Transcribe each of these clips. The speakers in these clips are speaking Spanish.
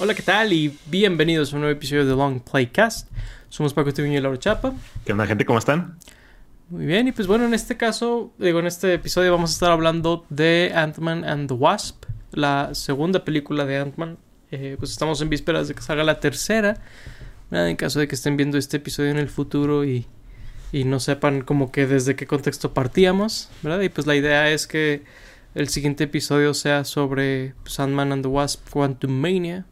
Hola, ¿qué tal? Y bienvenidos a un nuevo episodio de Long Playcast. Somos Paco Tiviño y Laura Chapa. ¿Qué onda, gente? ¿Cómo están? Muy bien, y pues bueno, en este caso, digo, en este episodio vamos a estar hablando de Ant-Man and the Wasp, la segunda película de Ant-Man. Eh, pues estamos en vísperas de que salga la tercera. En caso de que estén viendo este episodio en el futuro y, y no sepan como que desde qué contexto partíamos, ¿verdad? Y pues la idea es que el siguiente episodio sea sobre Ant-Man and the Wasp Quantum Mania.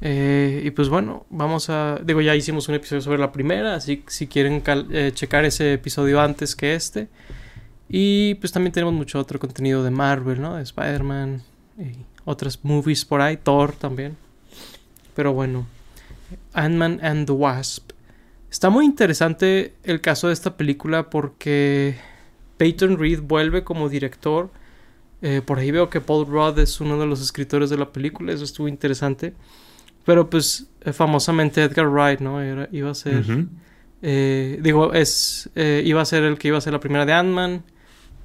Eh, y pues bueno, vamos a. Digo, ya hicimos un episodio sobre la primera, así si quieren eh, checar ese episodio antes que este. Y pues también tenemos mucho otro contenido de Marvel, ¿no? De Spider-Man y otras movies por ahí, Thor también. Pero bueno, Ant-Man and the Wasp. Está muy interesante el caso de esta película porque Peyton Reed vuelve como director. Eh, por ahí veo que Paul Rudd es uno de los escritores de la película, eso estuvo interesante. Pero pues eh, famosamente Edgar Wright, ¿no? Era, iba a ser... eh, digo, es, iba a ser el que iba a ser la primera de Ant-Man.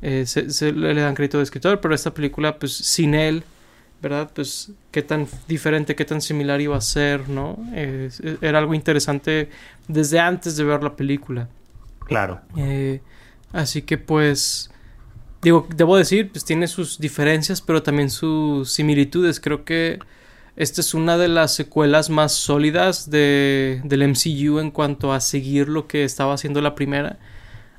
Se, se, le dan crédito de escritor, pero esta película, pues sin él, ¿verdad? Pues qué tan diferente, qué tan similar iba a ser, ¿no? Eh, era algo interesante desde antes de ver la película. Claro. Así que pues... Digo, debo decir, pues tiene sus diferencias, pero también sus similitudes. Creo que esta es una de las secuelas más sólidas de, del MCU en cuanto a seguir lo que estaba haciendo la primera.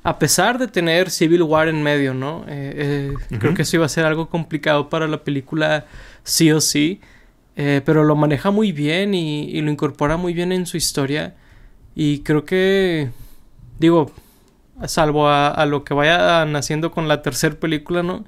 A pesar de tener Civil War en medio, ¿no? Eh, eh, uh -huh. Creo que eso iba a ser algo complicado para la película sí o sí. Eh, pero lo maneja muy bien y, y, lo incorpora muy bien en su historia. Y creo que, digo, salvo a, a lo que vayan haciendo con la tercera película, ¿no?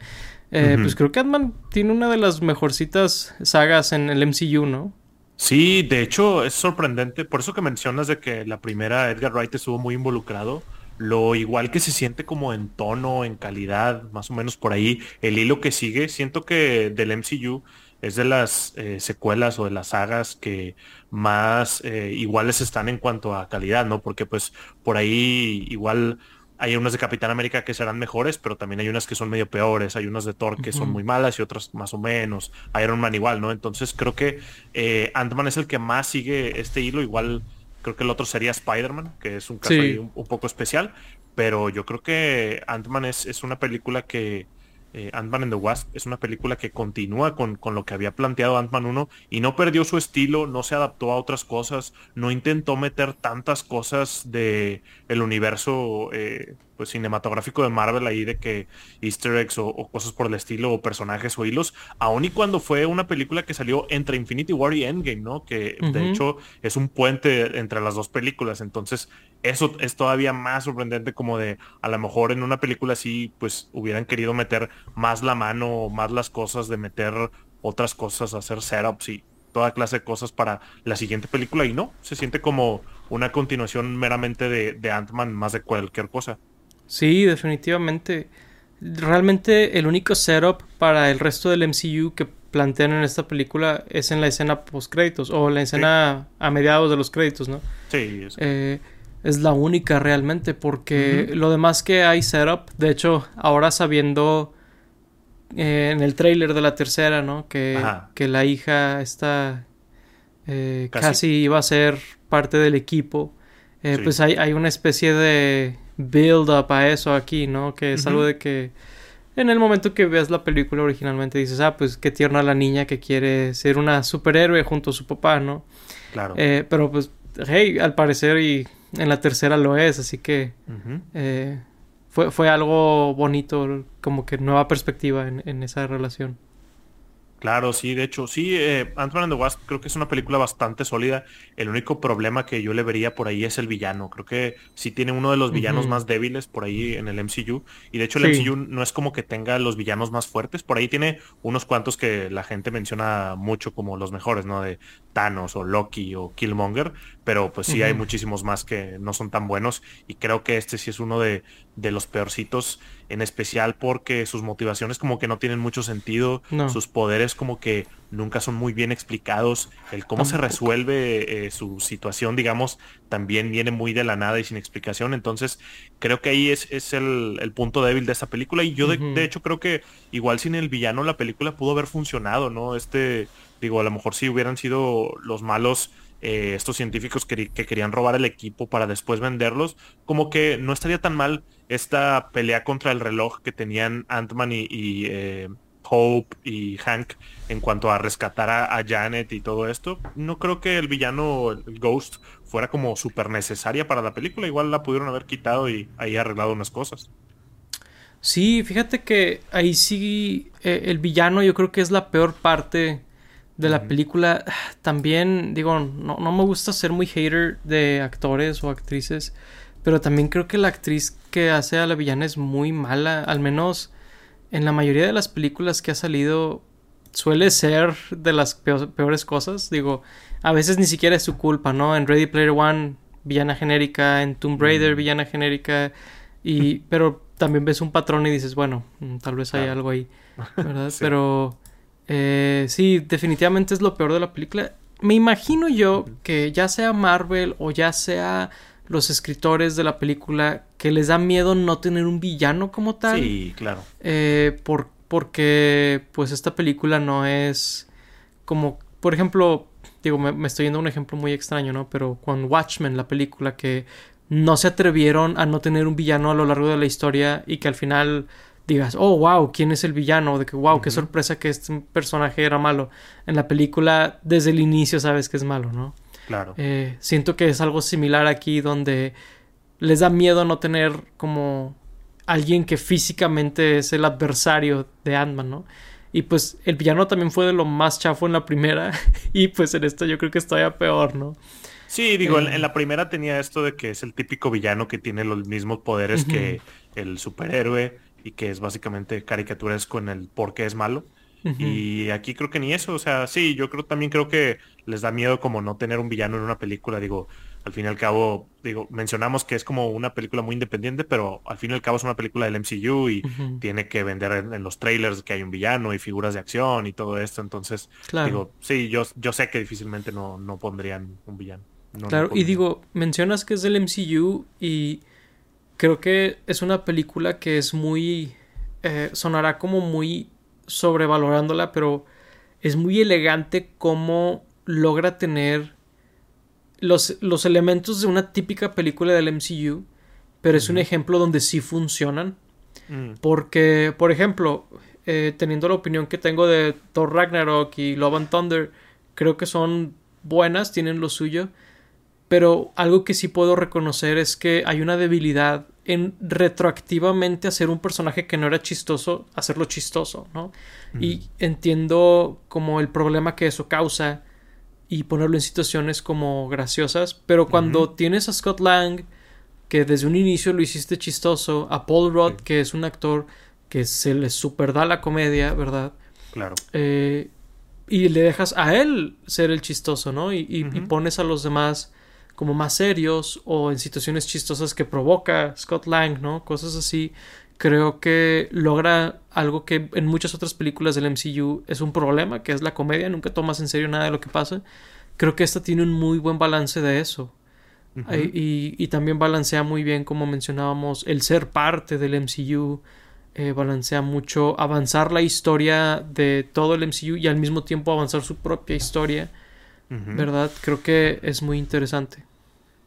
Eh, uh -huh. Pues creo que Ant-Man tiene una de las mejorcitas sagas en el MCU, ¿no? Sí, de hecho es sorprendente. Por eso que mencionas de que la primera Edgar Wright estuvo muy involucrado. Lo igual que se siente como en tono, en calidad, más o menos por ahí. El hilo que sigue, siento que del MCU es de las eh, secuelas o de las sagas que más eh, iguales están en cuanto a calidad, ¿no? Porque pues por ahí igual hay unas de Capitán América que serán mejores, pero también hay unas que son medio peores, hay unas de Thor que uh -huh. son muy malas y otras más o menos, Iron Man igual, ¿no? Entonces creo que eh, Ant-Man es el que más sigue este hilo, igual creo que el otro sería Spider-Man, que es un caso sí. ahí un, un, poco especial, pero yo creo que Ant-Man es, es, una película que... Eh, Ant-Man and the Wasp es una película que continúa con, con lo que había planteado Ant-Man 1 y no perdió su estilo, no se adaptó a otras cosas, no intentó meter tantas cosas de el universo eh, pues cinematográfico de Marvel ahí de que easter eggs o, o, cosas por el estilo o personajes o hilos, aun y cuando fue una película que salió entre Infinity War y Endgame, ¿no? Que uh -huh. de hecho es un puente entre las dos películas, entonces eso es todavía más sorprendente como de a lo mejor en una película así pues hubieran querido meter más la mano, más las cosas de meter otras cosas, hacer setups y toda clase de cosas para la siguiente película y no, se siente como una continuación meramente de, de Ant-Man más de cualquier cosa. Sí, definitivamente. Realmente el único setup para el resto del MCU que plantean en esta película es en la escena post créditos o la escena sí. a mediados de los créditos, ¿no? Sí. Es, eh, es la única realmente porque uh -huh. lo demás que hay setup, de hecho, ahora sabiendo eh, en el trailer de la tercera, ¿no? Que, que la hija está eh, casi. iba a ser parte del equipo. Eh, sí. Pues hay, hay una especie de build up a eso aquí, ¿no? Que es uh -huh. algo de que en el momento que veas la película originalmente dices, ah, pues qué tierna la niña que quiere ser una superhéroe junto a su papá, ¿no? Claro. Eh, pero pues, hey, al parecer y en la tercera lo es, así que uh -huh. eh, fue, fue algo bonito, como que nueva perspectiva en, en esa relación. Claro, sí, de hecho, sí, eh, Ant-Man and the Wasp creo que es una película bastante sólida. El único problema que yo le vería por ahí es el villano. Creo que sí tiene uno de los villanos uh -huh. más débiles por ahí en el MCU. Y de hecho el sí. MCU no es como que tenga los villanos más fuertes. Por ahí tiene unos cuantos que la gente menciona mucho como los mejores, ¿no? De Thanos o Loki o Killmonger. Pero pues sí uh -huh. hay muchísimos más que no son tan buenos. Y creo que este sí es uno de, de los peorcitos en especial porque sus motivaciones como que no tienen mucho sentido, no. sus poderes como que nunca son muy bien explicados. El cómo se resuelve eh, su situación, digamos, también viene muy de la nada y sin explicación. Entonces, creo que ahí es, es el, punto débil de esta película. Y yo, de, hecho, creo que igual sin el villano la película pudo haber funcionado, ¿no? Este, digo, a lo mejor si hubieran sido los malos. Eh, estos científicos que, querían robar el equipo para después venderlos, como que no estaría tan mal esta pelea contra el reloj que tenían Ant-Man y, eh, Hope y Hank en cuanto a rescatar a, Janet y todo esto. No creo que el villano, el Ghost, fuera como súper necesaria para la película. Igual la pudieron haber quitado y ahí arreglado unas cosas. Sí, fíjate que ahí sí eh, el villano yo creo que es la peor parte de la película. También, digo, no, no me gusta ser muy hater de actores o actrices, pero también creo que la actriz que hace a la villana es muy mala, al menos en la mayoría de las películas que ha salido suele ser de las peores cosas. Digo, a veces ni siquiera es su culpa, ¿no? En Ready Player One, villana genérica, en Tomb Raider, mm. villana genérica, y, pero también ves un patrón y dices, bueno, mm, tal vez hay algo ahí, ¿verdad? Pero eh, sí, definitivamente es lo peor de la película. Me imagino yo que ya sea Marvel o ya sea los escritores de la película que les da miedo no tener un villano como tal. Sí, claro. Eh, por, porque pues esta película no es como, por ejemplo, digo, me, estoy yendo a un ejemplo muy extraño, ¿no? Pero con Watchmen, la película que no se atrevieron a no tener un villano a lo largo de la historia y que al final digas, oh, wow, ¿quién es el villano? De que, wow, qué sorpresa que este personaje era malo. En la película, desde el inicio sabes que es malo, ¿no? Claro. Eh, siento que es algo similar aquí donde les da miedo no tener como alguien que físicamente es el adversario de Ant-Man, ¿no? Y pues el villano también fue de lo más chafo en la primera y pues en esta yo creo que está todavía peor, ¿no? Sí, digo, en, eh. la primera tenía esto de que es el típico villano que tiene los mismos poderes que el superhéroe y que es básicamente caricaturesco en el por qué es malo. Y aquí creo que ni eso, o sea, sí, yo creo también creo que les da miedo como no tener un villano en una película, digo, al fin y al cabo, digo, mencionamos que es como una película muy independiente, pero al fin y al cabo es una película del MCU y tiene que vender en, los trailers que hay un villano y figuras de acción y todo esto, entonces, digo, sí, yo, yo sé que difícilmente no, no pondrían un villano. claro, y digo, mencionas que es del MCU y creo que es una película que es muy, eh, sonará como muy sobrevalorándola, pero es muy elegante cómo logra tener los, los elementos de una típica película del MCU, pero es un ejemplo donde sí funcionan. Mm. Porque, por ejemplo, eh, teniendo la opinión que tengo de Thor Ragnarok y Love and Thunder, creo que son buenas, tienen lo suyo, pero algo que sí puedo reconocer es que hay una debilidad en retroactivamente hacer un personaje que no era chistoso, hacerlo chistoso, ¿no? Y entiendo como el problema que eso causa y ponerlo en situaciones como graciosas, pero cuando tienes a Scott Lang, que desde un inicio lo hiciste chistoso, a Paul Rudd, que es un actor que se le super da la comedia, ¿verdad? Claro. Eh, y le dejas a él ser el chistoso, ¿no? y pones a los demás como más serios o en situaciones chistosas que provoca Scott Lang, ¿no? Cosas así. Creo que logra algo que en muchas otras películas del MCU es un problema, que es la comedia, nunca tomas en serio nada de lo que pasa. Creo que esta tiene un muy buen balance de eso. y, también balancea muy bien, como mencionábamos, el ser parte del MCU. Eh, balancea mucho avanzar la historia de todo el MCU y al mismo tiempo avanzar su propia historia. ¿Verdad? Creo que es muy interesante.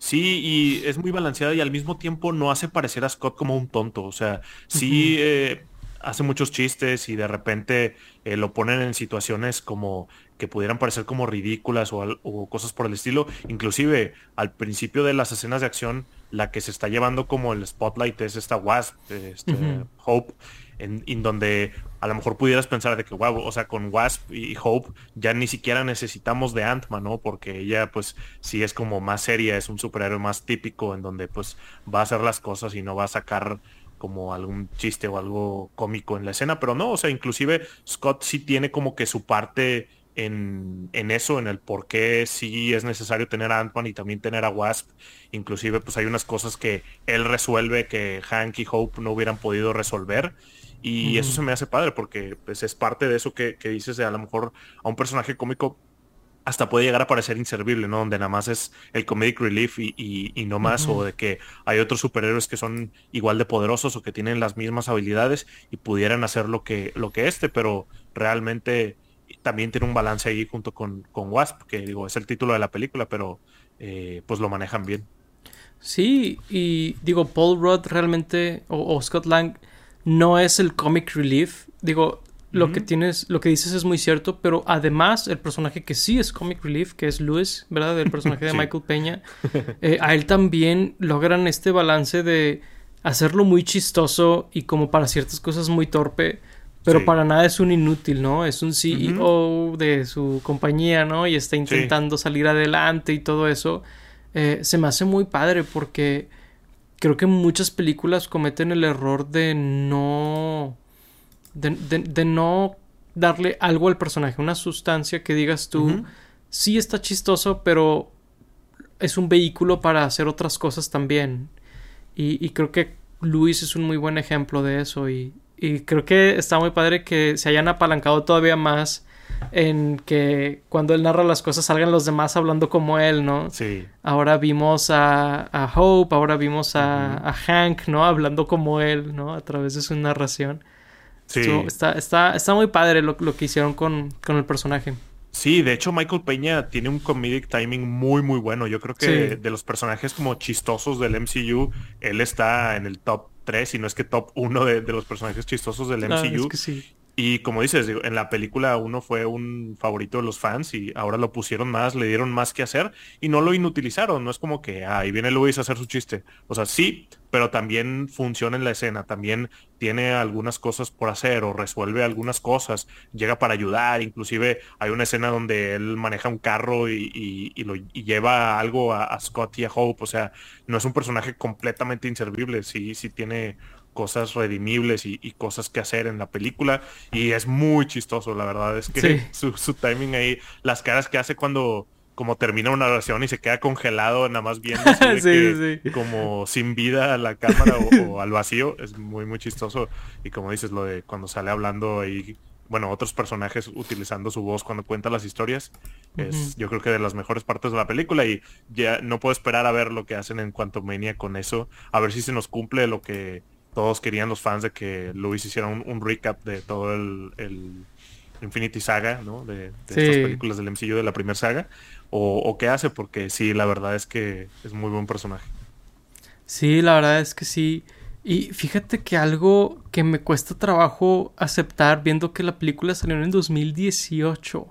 Sí, y es muy balanceada y al mismo tiempo no hace parecer a Scott como un tonto. O sea, sí eh, hace muchos chistes y de repente eh, lo ponen en situaciones como que pudieran parecer como ridículas o, cosas por el estilo. Inclusive al principio de las escenas de acción, la que se está llevando como el spotlight es esta Wasp, este, Hope, en, donde a lo mejor pudieras pensar de que, wow, o sea, con Wasp y Hope ya ni siquiera necesitamos de Ant-Man, ¿no? Porque ella, pues, sí es como más seria, es un superhéroe más típico en donde, pues, va a hacer las cosas y no va a sacar como algún chiste o algo cómico en la escena, pero no, o sea, inclusive Scott sí tiene como que su parte en, en, eso, en el por qué sí es necesario tener a Ant-Man y también tener a Wasp. Inclusive, pues hay unas cosas que él resuelve que Hank y Hope no hubieran podido resolver Y eso se me hace padre porque pues, es parte de eso que, que dices de a lo mejor a un personaje cómico hasta puede llegar a parecer inservible, ¿no? Donde nada más es el comedic relief y, no más, o de que hay otros superhéroes que son igual de poderosos o que tienen las mismas habilidades y pudieran hacer lo que, lo que este, pero realmente también tiene un balance ahí junto con, con Wasp, que digo, es el título de la película, pero eh, pues lo manejan bien. Sí, y digo, Paul Rudd realmente, o, o Scott Lang, no es el comic relief. Digo, lo que tienes, lo que dices es muy cierto, pero además el personaje que sí es comic relief, que es Lewis, ¿verdad? El personaje de Michael Peña, eh, a él también logran este balance de hacerlo muy chistoso y como para ciertas cosas muy torpe, pero para nada es un inútil, ¿no? Es un CEO de su compañía, ¿no? Y está intentando salir adelante y todo eso. Eh, se me hace muy padre porque creo que muchas películas cometen el error de no de, no darle algo al personaje, una sustancia que digas tú, sí está chistoso, pero es un vehículo para hacer otras cosas también. Y, creo que Luis es un muy buen ejemplo de eso. Y, y, creo que está muy padre que se hayan apalancado todavía más en que cuando él narra las cosas salgan los demás hablando como él, ¿no? Sí. Ahora vimos a, a Hope, ahora vimos a, a Hank, ¿no? Hablando como él, ¿no? A través de su narración. Sí. está, está, está muy padre lo, que hicieron con, el personaje. Sí, de hecho Michael Peña tiene un comedic timing muy muy bueno. Yo creo que de los personajes como chistosos del MCU, él está en el top 3, y no es que top 1 de, los personajes chistosos del MCU. Y como dices, en la película uno fue un favorito de los fans y ahora lo pusieron más, le dieron más que hacer y no lo inutilizaron. No es como que ahí viene Luis a hacer su chiste. O sea, sí, pero también funciona en la escena, también tiene algunas cosas por hacer o resuelve algunas cosas, llega para ayudar, inclusive hay una escena donde él maneja un carro y, lo, lleva algo a, Scott y a Hope, o sea, no es un personaje completamente inservible, sí, sí tiene cosas redimibles y, cosas que hacer en la película y es muy chistoso, la verdad es que su, timing ahí, las caras que hace cuando como termina una oración y se queda congelado nada más viendo como sin vida a la cámara o, al vacío, es muy muy chistoso. Y como dices lo de cuando sale hablando ahí bueno, otros personajes utilizando su voz cuando cuenta las historias. Es yo creo que de las mejores partes de la película y ya no puedo esperar a ver lo que hacen en cuanto Mania con eso, a ver si se nos cumple lo que todos querían los fans de que Luis hiciera un, recap de todo el, Infinity Saga, ¿no? De, estas películas del MCU de la primera saga. O, qué hace, porque sí, la verdad es que es muy buen personaje. Sí, la verdad es que sí. Y fíjate que algo que me cuesta trabajo aceptar viendo que la película salió en el 2018.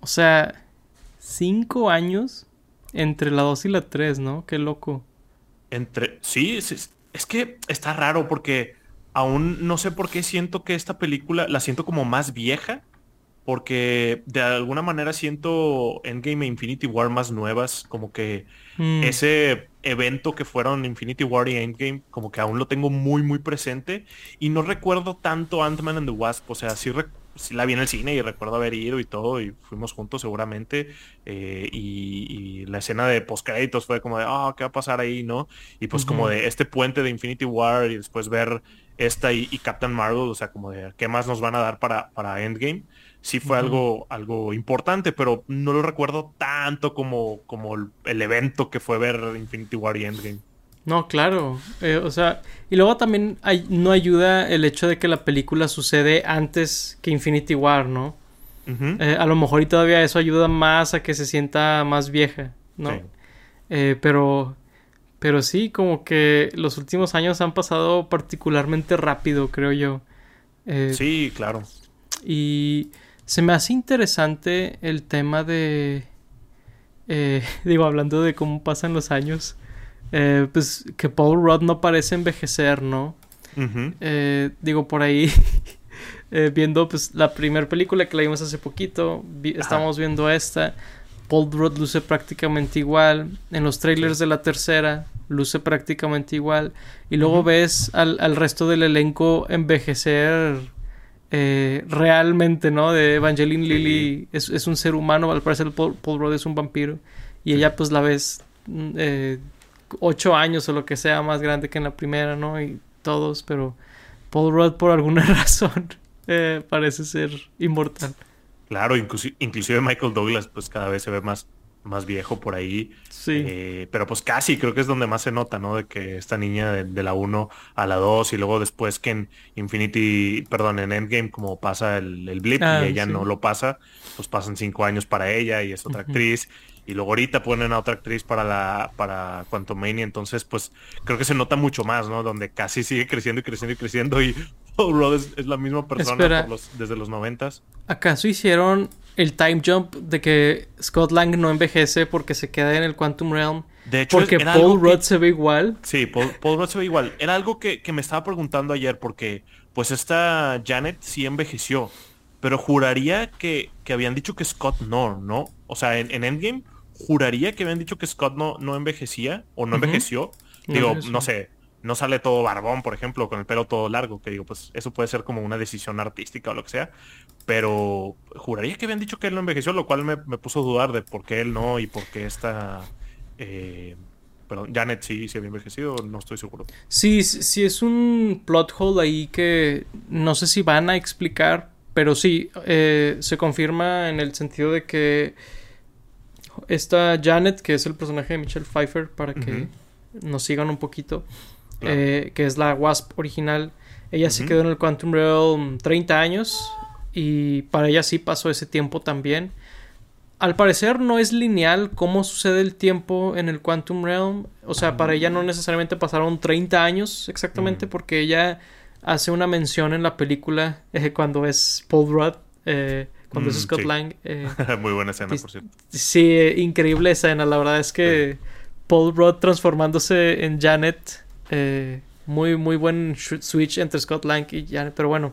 O sea, cinco años entre la 2 y la 3, ¿no? Qué loco. Entre. Sí, sí, es que está raro porque aún no sé por qué siento que esta película la siento como más vieja. Porque de alguna manera siento Endgame e Infinity War más nuevas. Como que mm. ese evento que fueron Infinity War y Endgame, como que aún lo tengo muy, muy presente. Y no recuerdo tanto Ant-Man and the Wasp. O sea, sí, sí la vi en el cine y recuerdo haber ido y todo, y fuimos juntos seguramente, eh, y, la escena de postcréditos fue como de, ah, ¿qué va a pasar ahí, no? Y pues como de este puente de Infinity War y después ver esta y, Captain Marvel, o sea, como de, ¿qué más nos van a dar para, para Endgame? Sí fue algo, algo importante, pero no lo recuerdo tanto como, como el evento que fue ver Infinity War y Endgame. No, claro. Eh, o sea, y luego también hay, no ayuda el hecho de que la película sucede antes que Infinity War, ¿no? Eh, a lo mejor y todavía eso ayuda más a que se sienta más vieja, ¿no? Eh, pero, pero sí, como que los últimos años han pasado particularmente rápido, creo yo. sí, claro. Y se me hace interesante el tema de... digo, hablando de cómo pasan los años. Eh, pues que Paul Rudd no parece envejecer, ¿no? Eh, digo, por ahí, eh, viendo pues la primera película que la vimos hace poquito, estamos viendo esta, Paul Rudd luce prácticamente igual, en los trailers de la tercera luce prácticamente igual, y luego ves al, resto del elenco envejecer realmente, ¿no? De Evangeline Lilly es, un ser humano, al parecer Paul, Paul Rudd es un vampiro, y ella pues la ves mm, ocho años o lo que sea más grande que en la primera, ¿no? Y todos, pero, Paul Rudd por alguna razón eh, parece ser inmortal. Claro, inclusive Michael Douglas pues cada vez se ve más, más viejo por ahí. Sí. Eh, pero pues casi creo que es donde más se nota, ¿no? De que esta niña de, la 1 a la 2 y luego después que en Infinity, perdón, en Endgame como pasa el, el blip Ah, y ella sí. no lo pasa, pues pasan cinco años para ella y es otra actriz. Y luego ahorita ponen a otra actriz para la para Quantumania, entonces pues creo que se nota mucho más, ¿no? Donde casi sigue creciendo y creciendo y creciendo y Paul Rudd es, es la misma persona por los- desde los noventas. ¿Acaso hicieron el time jump de que Scott Lang no envejece porque se queda en el Quantum Realm? De hecho, Porque Paul que- Rudd se ve igual. Sí, Paul, Paul Rudd se ve igual. Era algo que, que me estaba preguntando ayer porque pues esta Janet sí envejeció, pero juraría que, que habían dicho que Scott no, ¿no? O sea, en, en Endgame juraría que habían dicho que Scott no, no envejecía o no envejeció. Digo, no sé, no sale todo barbón, por ejemplo, con el pelo todo largo, que digo, pues eso puede ser como una decisión artística o lo que sea. Pero juraría que habían dicho que él no envejeció, lo cual me, me puso a dudar de por qué él no y por qué esta... eh, perdón, Janet sí, sí había envejecido, no estoy seguro. Sí, sí sí es un plot hole ahí que no sé si van a explicar, pero sí, eh, se confirma en el sentido de que esta Janet, que es el personaje de Michelle Pfeiffer, para que nos sigan un poquito, Claro. eh, que es la Wasp original, ella se quedó en el Quantum Realm 30 años y para ella sí pasó ese tiempo también. Al parecer no es lineal cómo sucede el tiempo en el Quantum Realm. O sea, para ella no necesariamente pasaron 30 años exactamente porque ella hace una mención en la película eh, cuando es Paul Rudd, eh, cuando es Mm, Scott sí. Lang. eh, Muy buena escena, por cierto. sí, increíble escena. La verdad es que Paul Rudd transformándose en Janet. eh, muy, muy buen switch entre Scott Lang y Janet. Pero bueno,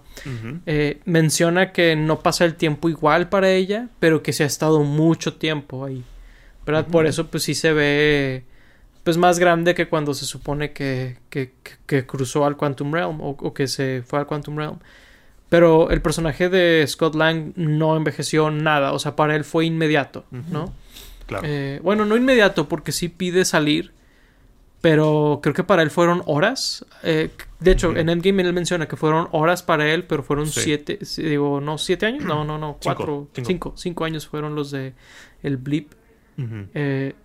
eh, menciona que no pasa el tiempo igual para ella, pero que se ha estado mucho tiempo ahí. Por eso, pues sí se ve pues más grande que cuando se supone que, que, que- que cruzó al Quantum Realm o, o que se fue al Quantum Realm. Pero el personaje de Scott Lang no envejeció nada, o sea, para él fue inmediato, ¿no? Claro. Eh, bueno, no inmediato, porque sí pide salir. Pero creo que para él fueron horas. Eh, de hecho, en Endgame él menciona que fueron horas para él, pero fueron Sí. siete. Digo, no, siete años. No, no, no. Cuatro. cinco. Cinco. Cinco años fueron los de el blip. Ujú. Eh,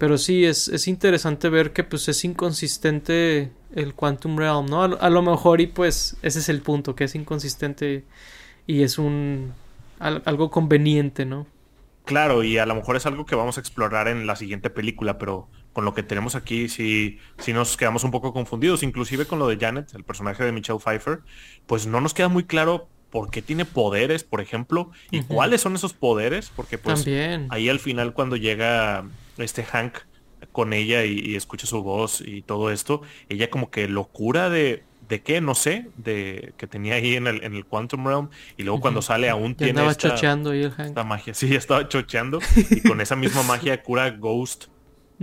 pero sí, es, es interesante ver que pues es inconsistente el Quantum Realm, ¿no? A, lo- a lo mejor y pues ese es el punto, que es inconsistente y es un al- algo conveniente, ¿no? Claro, y a lo mejor es algo que vamos a explorar en la siguiente película, pero con lo que tenemos aquí sí, sí nos quedamos un poco confundidos, inclusive con lo de Janet, el personaje de Michelle Pfeiffer, pues no nos queda muy claro por qué tiene poderes, por ejemplo, y cuáles son esos poderes, porque pues También. ahí al final cuando llega este Hank con ella y, y escucha su voz y todo esto, ella como que lo cura de, de qué, no sé, de que tenía ahí en el, en el Quantum Realm, y luego cuando sale aún Ya tiene andaba esta, chocheando el Hank. esta magia, sí, estaba chocheando, y con esa misma magia cura Ghost,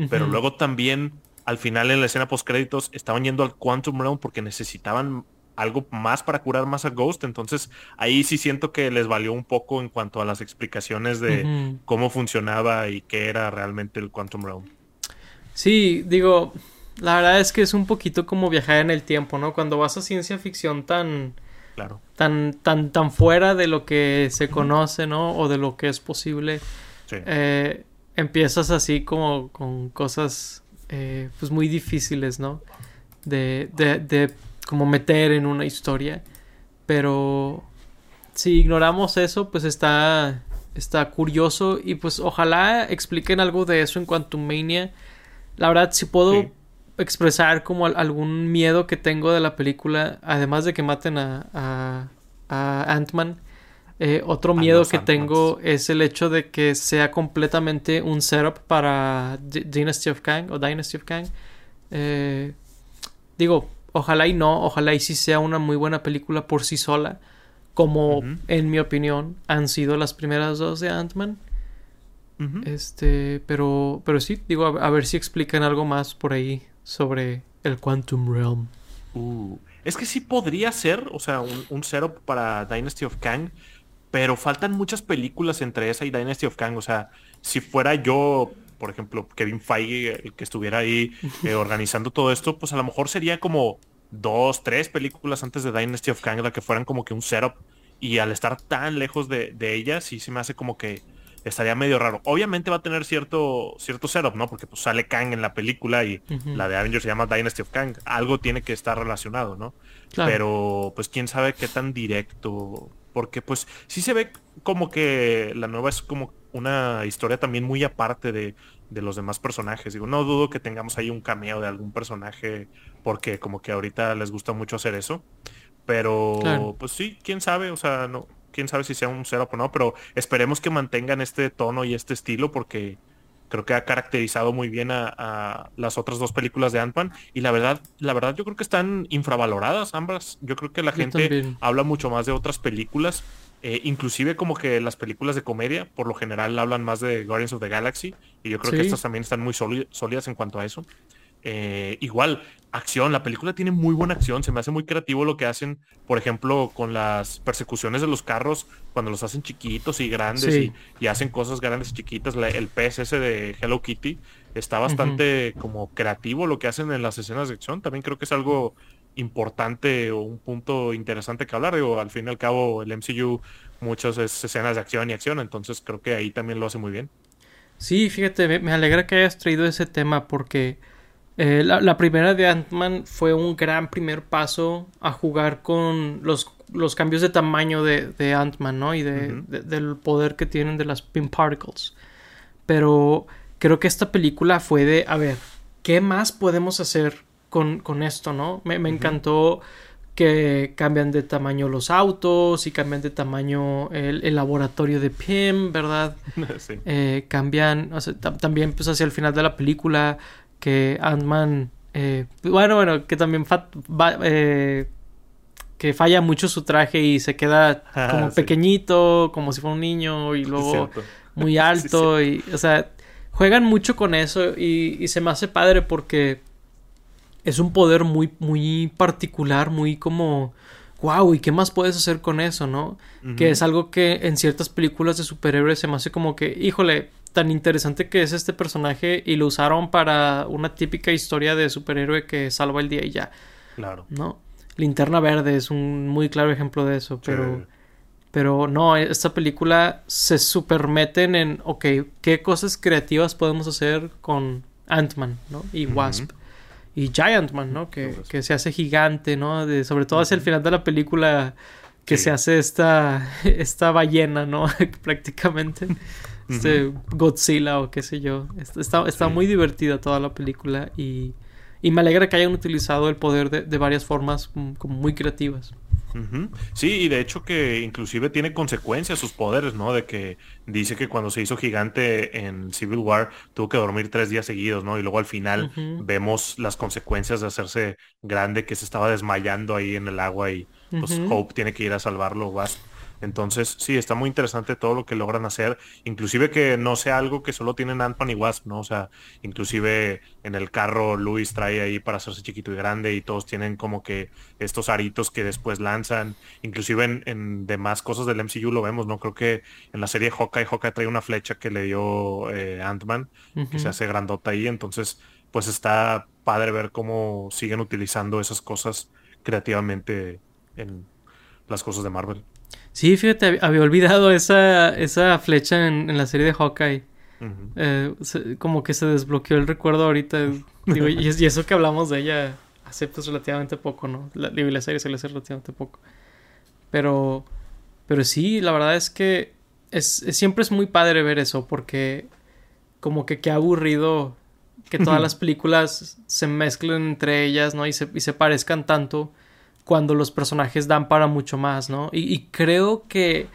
pero luego también al final en la escena post créditos estaban yendo al Quantum Realm porque necesitaban algo más para curar más a Ghost, entonces ahí sí siento que les valió un poco en cuanto a las explicaciones de cómo funcionaba y qué era realmente el Quantum Realm. Sí, digo, la verdad es que es un poquito como viajar en el tiempo, ¿no? Cuando vas a ciencia ficción tan, Claro. tan, tan, tan fuera de lo que se conoce, ¿no? O de lo que es posible, Sí. eh, empiezas así como con cosas, eh, pues muy difíciles, ¿no? De, de, de como meter en una historia, pero si ignoramos eso, pues está, está curioso y pues ojalá expliquen algo de eso en Quantum Mania. La verdad, si puedo Sí. expresar como al- algún miedo que tengo de la película, además de que maten a, a, a Ant-Man, eh, otro miedo que tengo es el hecho de que sea completamente un setup para D- Dynasty of Kang o Dynasty of Kang. Eh, digo, ojalá y no, ojalá y sí sea una muy buena película por sí sola, como en mi opinión han sido las primeras dos de Ant-Man. Este, pero, pero sí, digo, a, a ver si explican algo más por ahí sobre el Quantum Realm. Uh, es que sí podría ser, o sea, un, un setup para Dynasty of Kang, pero faltan muchas películas entre esa y Dynasty of Kang. O sea, si fuera yo, por ejemplo, Kevin Feige, el que estuviera ahí eh, organizando todo esto, pues a lo mejor sería como dos, tres películas antes de Dynasty of Kang que fueran como que un setup y al estar tan lejos de, de ella sí se me hace como que estaría medio raro. Obviamente va a tener cierto, cierto setup, ¿no? Porque pues sale Kang en la película y la de Avengers se llama Dynasty of Kang. Algo tiene que estar relacionado, ¿no? Pero pues quién sabe qué tan directo. Porque pues sí se ve como que la nueva es como una historia también muy aparte de, de los demás personajes. Digo, no dudo que tengamos ahí un cameo de algún personaje porque como que ahorita les gusta mucho hacer eso. Pero pues sí, quién sabe, o sea, no, quién sabe si sea un cero o no, pero esperemos que mantengan este tono y este estilo porque creo que ha caracterizado muy bien a, las otras dos películas de Ant-Man y la verdad, la verdad yo creo que están infravaloradas ambas. Yo creo que la gente habla mucho más de otras películas, eh, inclusive como que las películas de comedia, por lo general hablan más de Guardians of the Galaxy y yo creo que estas también están muy sólidas en cuanto a eso. Eh, igual, acción, la película tiene muy buena acción, se me hace muy creativo lo que hacen, por ejemplo, con las persecuciones de los carros, cuando los hacen chiquitos y grandes y, hacen cosas grandes y chiquitas, el pez ese de Hello Kitty está bastante como creativo lo que hacen en las escenas de acción, también creo que es algo importante o un punto interesante que hablar, digo, al fin y al cabo el MCU muchas escenas de acción y acción, entonces creo que ahí también lo hace muy bien. Sí, fíjate, me alegra que hayas traído ese tema porque eh, la, primera de Ant-Man fue un gran primer paso a jugar con los, los cambios de tamaño de, de Ant-Man, ¿no? Y de, del poder que tienen de las Pin Particles. Pero creo que esta película fue de, a ver, ¿qué más podemos hacer con, con esto, no? Me, encantó que cambian de tamaño los autos y cambian de tamaño el, laboratorio de Pim, ¿verdad? Sí. Eh, cambian, o sea, también pues hacia el final de la película que Ant-Man, eh, bueno, bueno, que también eh, que falla mucho su traje y se queda ah, como pequeñito, como si fuera un niño y luego muy alto y, o sea, juegan mucho con eso y, se me hace padre porque es un poder muy, muy particular, muy como, wow, ¿y qué más puedes hacer con eso, no? Que es algo que en ciertas películas de superhéroes se me hace como que, híjole, tan interesante que es este personaje y lo usaron para una típica historia de superhéroe que salva el día y ya. Claro. ¿No? Linterna Verde es un muy claro ejemplo de eso, pero... Pero no, esta película se supermeten en, ok, ¿qué cosas creativas podemos hacer con Ant-Man, ¿no? Y Wasp. Y Giant Man, ¿no? Que, que, se hace gigante, ¿no? De, sobre todo hacia el final de la película que se hace esta, esta ballena, ¿no? Prácticamente este Godzilla o qué sé yo. Está, está muy divertida toda la película y, y, me alegra que hayan utilizado el poder de, de varias formas mm, como muy creativas. Sí, y de hecho que inclusive tiene consecuencias sus poderes, ¿no? De que dice que cuando se hizo gigante en Civil War tuvo que dormir tres días seguidos, ¿no? Y luego al final vemos las consecuencias de hacerse grande, que se estaba desmayando ahí en el agua y pues Hope tiene que ir a salvarlo, Wasp. Entonces, sí, está muy interesante todo lo que logran hacer, inclusive que no sea algo que solo tienen Ant-Man y Wasp, ¿no? O sea, inclusive en el carro Luis trae ahí para hacerse chiquito y grande y todos tienen como que estos aritos que después lanzan, inclusive en, demás cosas del MCU lo vemos, ¿no? Creo que en la serie Hawkeye, Hawkeye trae una flecha que le dio eh, Ant-Man, que se hace grandota ahí, entonces, pues está padre ver cómo siguen utilizando esas cosas creativamente en las cosas de Marvel. Sí, fíjate, había olvidado esa, esa flecha en, la serie de Hawkeye. Eh, como que se desbloqueó el recuerdo ahorita. Digo, y, eso que hablamos de ella hace pues relativamente poco, ¿no? La, la serie se le hace relativamente poco. Pero, pero sí, la verdad es que es, siempre es muy padre ver eso porque como que qué aburrido que todas las películas se mezclen entre ellas, ¿no? Y se, y se parezcan tanto cuando los personajes dan para mucho más, ¿no? Y, creo que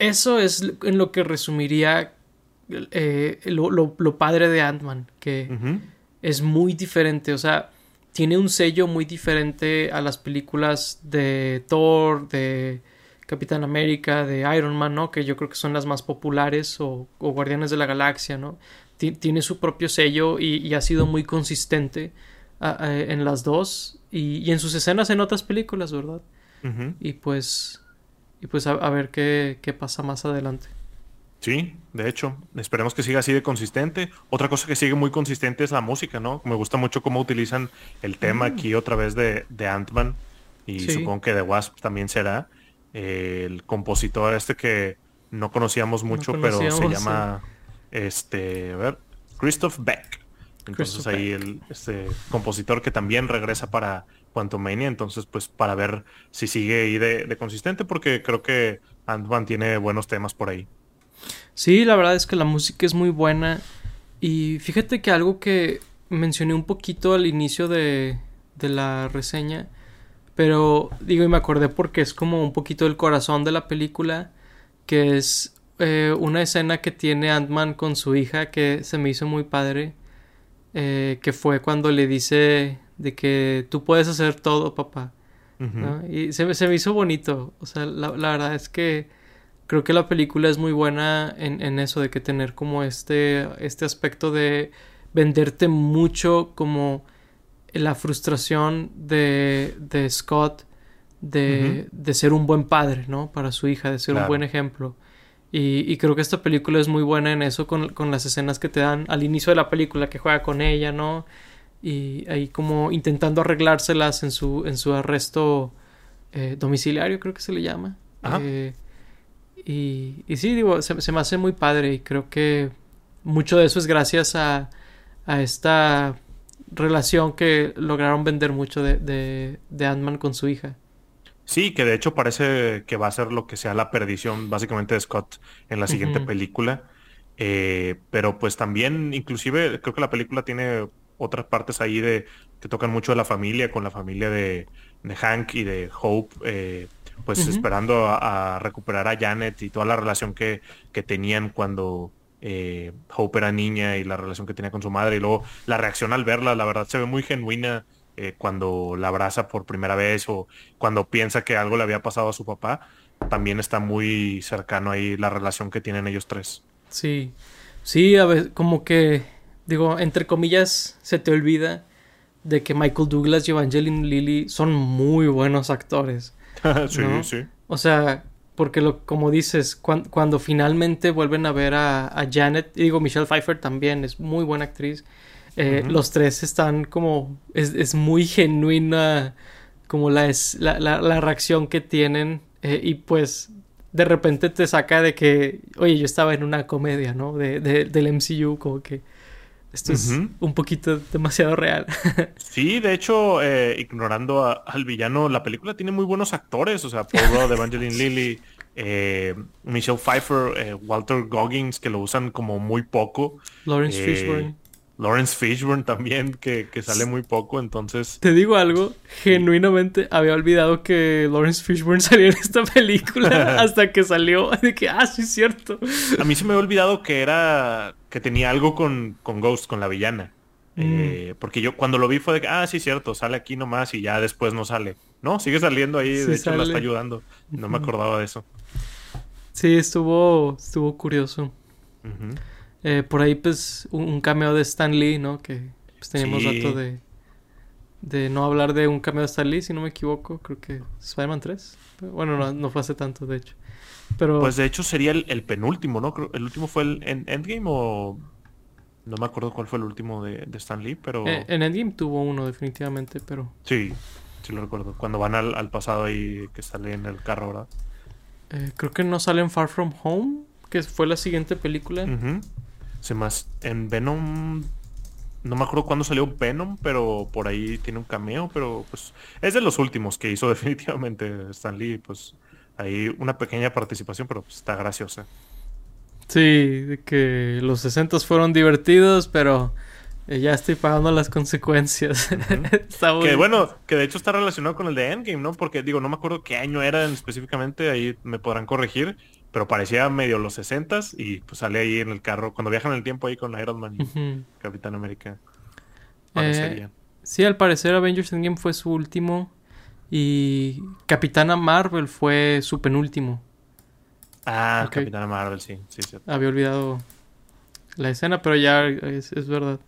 eso es en lo que resumiría eh, lo, padre de Ant-Man, que es muy diferente, o sea, tiene un sello muy diferente a las películas de Thor, de Capitán América, de Iron Man, ¿no? Que yo creo que son las más populares, o, Guardianes de la Galaxia, ¿no? tiene su propio sello y, ha sido muy consistente en las dos y, en sus escenas en otras películas, ¿verdad? Y pues, y pues a, ver qué, qué, pasa más adelante. Sí, de hecho, esperemos que siga así de consistente. Otra cosa que sigue muy consistente es la música, ¿no? Me gusta mucho cómo utilizan el tema mm. aquí otra vez de, de Ant-Man y supongo que de Wasp también será. el compositor este que no conocíamos mucho, pero se llama, este, a ver, Christoph Beck. Entonces ahí el este compositor que también regresa para Quantumania, entonces pues para ver si sigue ahí de, de consistente, porque creo que Ant-Man tiene buenos temas por ahí. Sí, la verdad es que la música es muy buena. Y fíjate que algo que mencioné un poquito al inicio de, de la reseña, pero digo y me acordé porque es como un poquito el corazón de la película, que es eh, una escena que tiene Ant-Man con su hija que se me hizo muy padre, eh, que fue cuando le dice de que tú puedes hacer todo, papá. Y se, se, me hizo bonito, o sea, la verdad es que creo que la película es muy buena en, en, eso de que tener como este, este aspecto de venderte mucho como la frustración de, de Scott de, de, ser un buen padre, ¿no? Para su hija, de ser un buen ejemplo. Y, y, creo que esta película es muy buena en eso, con, con, las escenas que te dan al inicio de la película, que juega con ella, ¿no? Y ahí como intentando arreglárselas en su, en su arresto eh, domiciliario, creo que se le llama. Eh, y, y sí, digo, se, me hace muy padre y creo que mucho de eso es gracias a, a esta relación que lograron vender mucho de, de, de Ant-Man con su hija. Sí, que de hecho parece que va a ser lo que sea la perdición básicamente de Scott en la siguiente película. Eh, pero pues también, inclusive, creo que la película tiene otras partes ahí de que tocan mucho de la familia, con la familia de, de Hank y de Hope. Eh, pues esperando a, recuperar a Janet y toda la relación que, que tenían cuando eh, Hope era niña y la relación que tenía con su madre y luego la reacción al verla, la verdad se ve muy genuina eh, cuando la abraza por primera vez o cuando piensa que algo le había pasado a su papá, también está muy cercano ahí la relación que tienen ellos tres. Sí, sí, a ver, como que, digo, entre comillas, se te olvida de que Michael Douglas y Evangeline Lilly son muy buenos actores. sí, sí. O sea, porque lo, como dices, cuando finalmente vuelven a ver a, Janet, digo, Michelle Pfeiffer también es muy buena actriz. Eh, los tres están como. Es, muy genuina como la, es, la, la, reacción que tienen. Eh, y pues de repente te saca de que, oye, yo estaba en una comedia, ¿no? De, de, del MCU, como que esto es un poquito demasiado real. sí, de hecho, eh, ignorando al villano, la película tiene muy buenos actores. O sea, Paul Rudd, Evangeline Lilly, eh, Michelle Pfeiffer, eh, Walter Goggins, que lo usan como muy poco. Lawrence Fishburne. Lawrence Fishburne también, que, sale muy poco, entonces... Te digo algo, genuinamente había olvidado que Lawrence Fishburne salía en esta película hasta que salió, de que, ah, sí es cierto. A mí se me había olvidado que era, que tenía algo con, con Ghost, con la villana. Mm. Eh, porque yo cuando lo vi fue de que, ah, sí es cierto, sale aquí nomás y ya después no sale. No, sigue saliendo ahí, de hecho la está ayudando. No me acordaba de eso. Sí, estuvo, estuvo curioso. Eh, por ahí, pues, un, cameo de Stan Lee, ¿no? Que pues, teníamos rato de, de no hablar de un cameo de Stan Lee, si no me equivoco. Creo que Spider-Man 3. Bueno, no, no, fue hace tanto, de hecho. Pero... Pues de hecho sería el, penúltimo, ¿no? ¿El último fue el en Endgame o...? No me acuerdo cuál fue el último de, de Stan Lee, pero... Eh, en Endgame tuvo uno, definitivamente, pero... Sí, sí lo recuerdo. Cuando van al, al pasado y que sale en el carro, ¿verdad? Eh, creo que no sale en Far From Home, que fue la siguiente película. Se más en Venom no me acuerdo cuándo salió Venom, pero por ahí tiene un cameo, pero pues es de los últimos que hizo definitivamente Stan Lee, pues ahí una pequeña participación, pero pues, está graciosa. Sí, que los 60 fueron divertidos, pero eh, ya estoy pagando las consecuencias. que bueno, que de hecho está relacionado con el de Endgame, ¿no? Porque digo, no me acuerdo qué año era específicamente, ahí me podrán corregir, pero parecía medio los 60 y pues sale ahí en el carro, cuando viajan el tiempo ahí con Iron Man y Capitán América. Eh, sí, al parecer Avengers Endgame fue su último y Capitana Marvel fue su penúltimo. Ah, Capitana Marvel, sí, sí, Había olvidado la escena, pero ya es, verdad.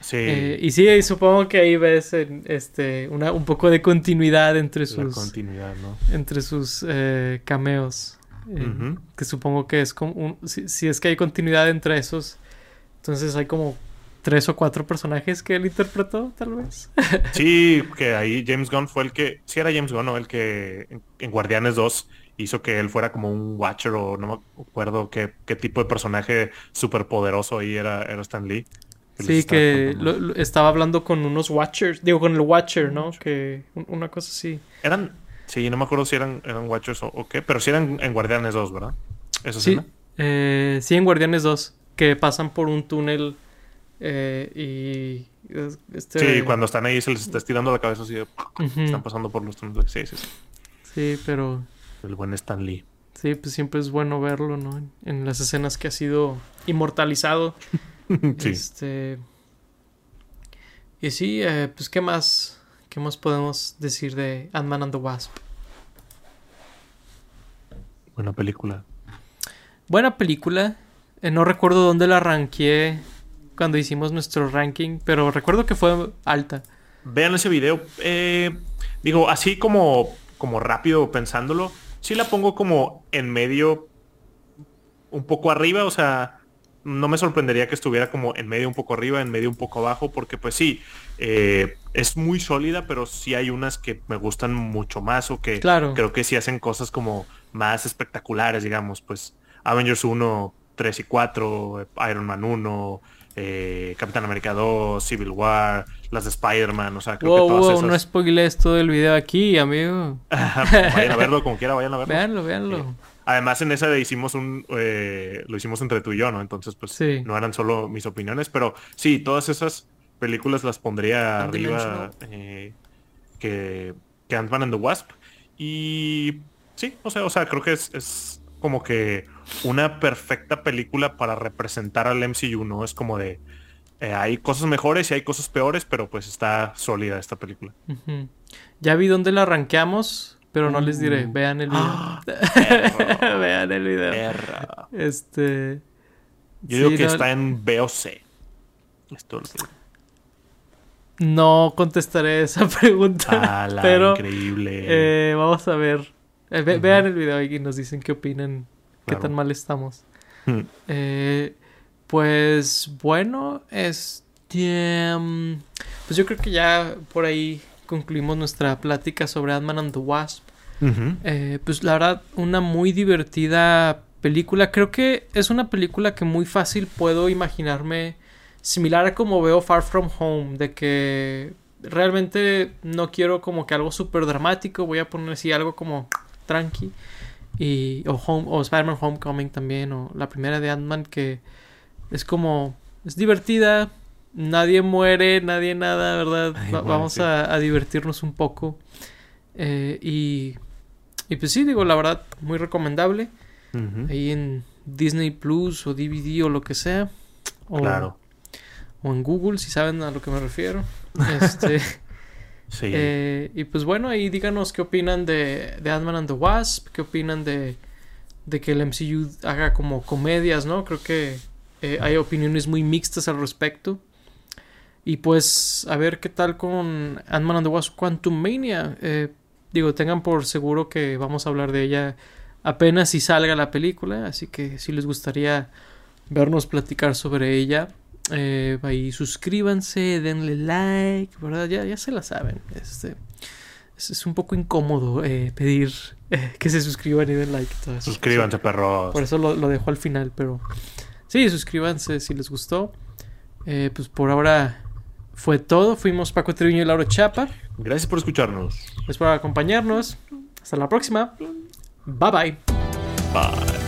Sí. Eh, y sí, supongo que ahí ves este una, un poco de continuidad entre sus. continuidad, ¿no? Entre sus eh, cameos. Eh, que supongo que es como un, si, si es que hay continuidad entre esos, entonces hay como tres o cuatro personajes que él interpretó, tal vez. Sí, que ahí James Gunn fue el que, sí era James Gunn, ¿no? El que en, en Guardianes 2 hizo que él fuera como un Watcher o no me acuerdo qué, qué tipo de personaje súper poderoso ahí era, era Stan Lee. Sí, que contando. lo- lo- estaba hablando con unos Watchers, digo, con el Watcher, ¿no? Que un- una cosa así. Eran, sí, no me acuerdo si eran, eran Watchers o, o qué, pero sí eran en Guardianes 2, ¿verdad? Esa Sí, escena. eh, sí, en Guardianes 2, que pasan por un túnel eh, y... es- Este, Sí, cuando están ahí se les está estirando la cabeza así de, están pasando por los túneles. Sí, sí, sí. Sí, pero El buen Stan Lee. sí, pues siempre es bueno verlo, ¿no? En, en las escenas que ha sido inmortalizado. sí. Este... Y sí, eh, pues ¿qué más? ¿Qué más podemos decir de Ant-Man and the Wasp? Buena película. Buena película. Eh, no recuerdo dónde la ranqué cuando hicimos nuestro ranking, pero recuerdo que fue alta. Vean ese video. Eh, digo, así como, como rápido pensándolo, sí la pongo como en medio, un poco arriba, o sea, no me sorprendería que estuviera como en medio un poco arriba, en medio un poco abajo, porque pues sí, eh, es muy sólida, pero sí hay unas que me gustan mucho más o que Claro. creo que sí hacen cosas como más espectaculares, digamos, pues Avengers 1, 3 y 4, Iron Man 1, eh, Capitán América 2, Civil War, las de Spider-Man, o sea, creo Wow, que todas wow, esas... no spoilees todo el video aquí, amigo. vayan a verlo como quiera, vayan a verlo. Véanlo, véanlo. Además en esa de hicimos un eh, lo hicimos entre tú y yo, ¿no? Entonces pues Sí. no eran solo mis opiniones, pero sí, todas esas películas las pondría arriba eh, que, que Ant-Man and the Wasp. Y sí, o sea, o sea, creo que es, es como que una perfecta película para representar al MCU, ¿no? Es como de eh, hay cosas mejores y hay cosas peores, pero pues está sólida esta película. Ya vi dónde la rankeamos, pero no les diré. Uh. Vean el video. ¡Ah! Vean el video. Este. Yo digo sí, que no- está en B o C. Esto lo digo. No contestaré esa pregunta. Ah, la pero increíble. eh, vamos a ver. Eh, ve-. Vean el video y nos dicen qué opinan, qué Claro. tan mal estamos. Hmm. Eh, pues bueno, este. mm, Pues yo creo que ya por ahí concluimos nuestra plática sobre Ant-Man and the Wasp. Eh, pues la verdad, una muy divertida película. Creo que es una película que muy fácil puedo imaginarme similar a como veo Far From Home, de que realmente no quiero como que algo súper dramático, voy a poner así algo como tranqui. Y, o, Home, o Spider-Man Homecoming también, o la primera de Ant-Man que es como, es divertida, nadie muere, nadie nada, ¿verdad? Nadie Va- muere, vamos sí. a, a divertirnos un poco. Eh, y, y pues sí, digo, la verdad, muy recomendable. Ahí en Disney Plus o DVD o lo que sea. O, Claro. o en Google, si saben a lo que me refiero. Este, Sí. eh, y pues bueno, ahí díganos qué opinan de, de Ant-Man and the Wasp, qué opinan de, de que el MCU haga como comedias, ¿no? Creo que eh, hay opiniones muy mixtas al respecto. Y pues a ver qué tal con Ant-Man and the Wasp Quantum Mania. Eh, digo, tengan por seguro que vamos a hablar de ella apenas si salga la película, así que si les gustaría vernos platicar sobre ella, eh, ahí suscríbanse, denle like, ¿verdad? Ya, ya se la saben. Este, es, es un poco incómodo eh, pedir eh, que se suscriban y den like. y todo eso. Suscríbanse, perros. Por eso lo, lo dejo al final, pero sí, suscríbanse si les gustó. Eh, pues por ahora fue todo. Fuimos Paco Treviño y Laura Chapa. Gracias por escucharnos. Gracias por acompañarnos. Hasta la próxima. Bye bye. Bye.